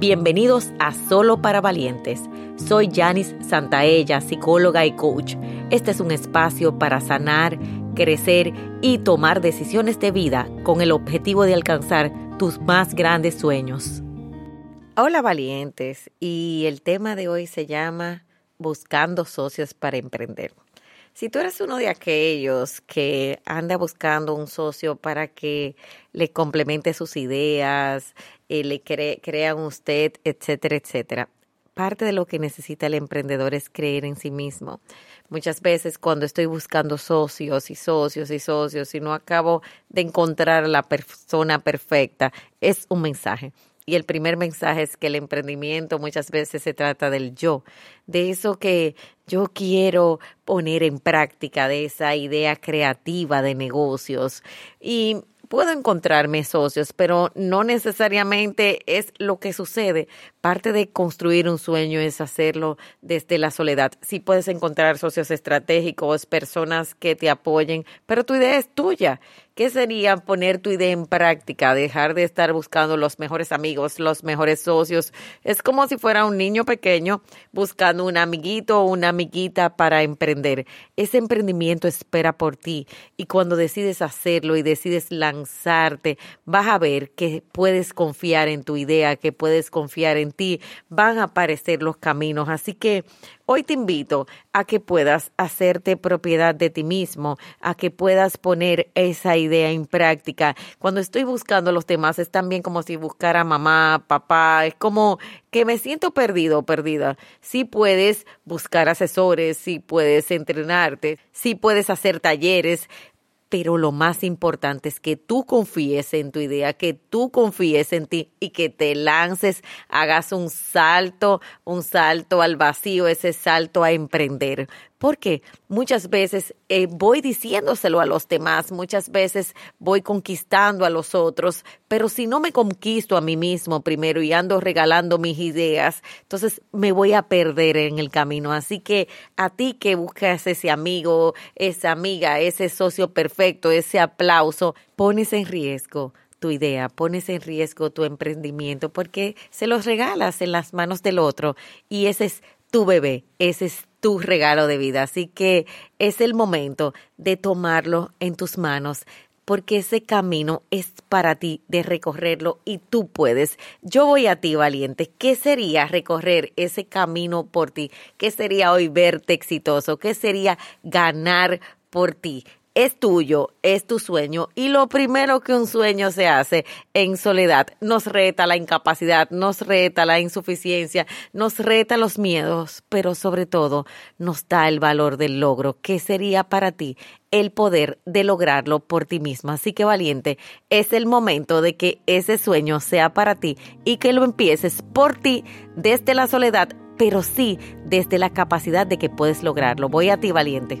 Bienvenidos a Solo para Valientes. Soy Janice Santaella, psicóloga y coach. Este es un espacio para sanar, crecer y tomar decisiones de vida con el objetivo de alcanzar tus más grandes sueños. Hola valientes, y el tema de hoy se llama Buscando socios para emprender. Si tú eres uno de aquellos que anda buscando un socio para que le complemente sus ideas, eh, le cre crean usted, etcétera, etcétera, parte de lo que necesita el emprendedor es creer en sí mismo. Muchas veces cuando estoy buscando socios y socios y socios y no acabo de encontrar la persona perfecta, es un mensaje. Y el primer mensaje es que el emprendimiento muchas veces se trata del yo, de eso que yo quiero poner en práctica, de esa idea creativa de negocios. Y puedo encontrarme socios, pero no necesariamente es lo que sucede. Parte de construir un sueño es hacerlo desde la soledad. Sí puedes encontrar socios estratégicos, personas que te apoyen, pero tu idea es tuya. ¿Qué sería poner tu idea en práctica? Dejar de estar buscando los mejores amigos, los mejores socios. Es como si fuera un niño pequeño buscando un amiguito o una amiguita para emprender. Ese emprendimiento espera por ti y cuando decides hacerlo y decides lanzarte, vas a ver que puedes confiar en tu idea, que puedes confiar en ti. Van a aparecer los caminos. Así que Hoy te invito a que puedas hacerte propiedad de ti mismo, a que puedas poner esa idea en práctica. Cuando estoy buscando a los demás es también como si buscara mamá, papá, es como que me siento perdido o perdida. Sí puedes buscar asesores, sí puedes entrenarte, sí puedes hacer talleres, pero lo más importante es que tú confíes en tu idea, que tú confíes en ti y que te lances, hagas un salto, un salto al vacío, ese salto a emprender. Porque muchas veces eh, voy diciéndoselo a los demás, muchas veces voy conquistando a los otros, pero si no me conquisto a mí mismo primero y ando regalando mis ideas, entonces me voy a perder en el camino. Así que a ti que buscas ese amigo, esa amiga, ese socio perfecto, ese aplauso, pones en riesgo tu idea, pones en riesgo tu emprendimiento porque se los regalas en las manos del otro y ese es tu bebé, ese es tu regalo de vida. Así que es el momento de tomarlo en tus manos porque ese camino es para ti de recorrerlo y tú puedes. Yo voy a ti, valiente. ¿Qué sería recorrer ese camino por ti? ¿Qué sería hoy verte exitoso? ¿Qué sería ganar por ti? Es tuyo, es tu sueño y lo primero que un sueño se hace en soledad nos reta la incapacidad, nos reta la insuficiencia, nos reta los miedos, pero sobre todo nos da el valor del logro, que sería para ti el poder de lograrlo por ti mismo. Así que valiente, es el momento de que ese sueño sea para ti y que lo empieces por ti desde la soledad, pero sí desde la capacidad de que puedes lograrlo. Voy a ti, valiente.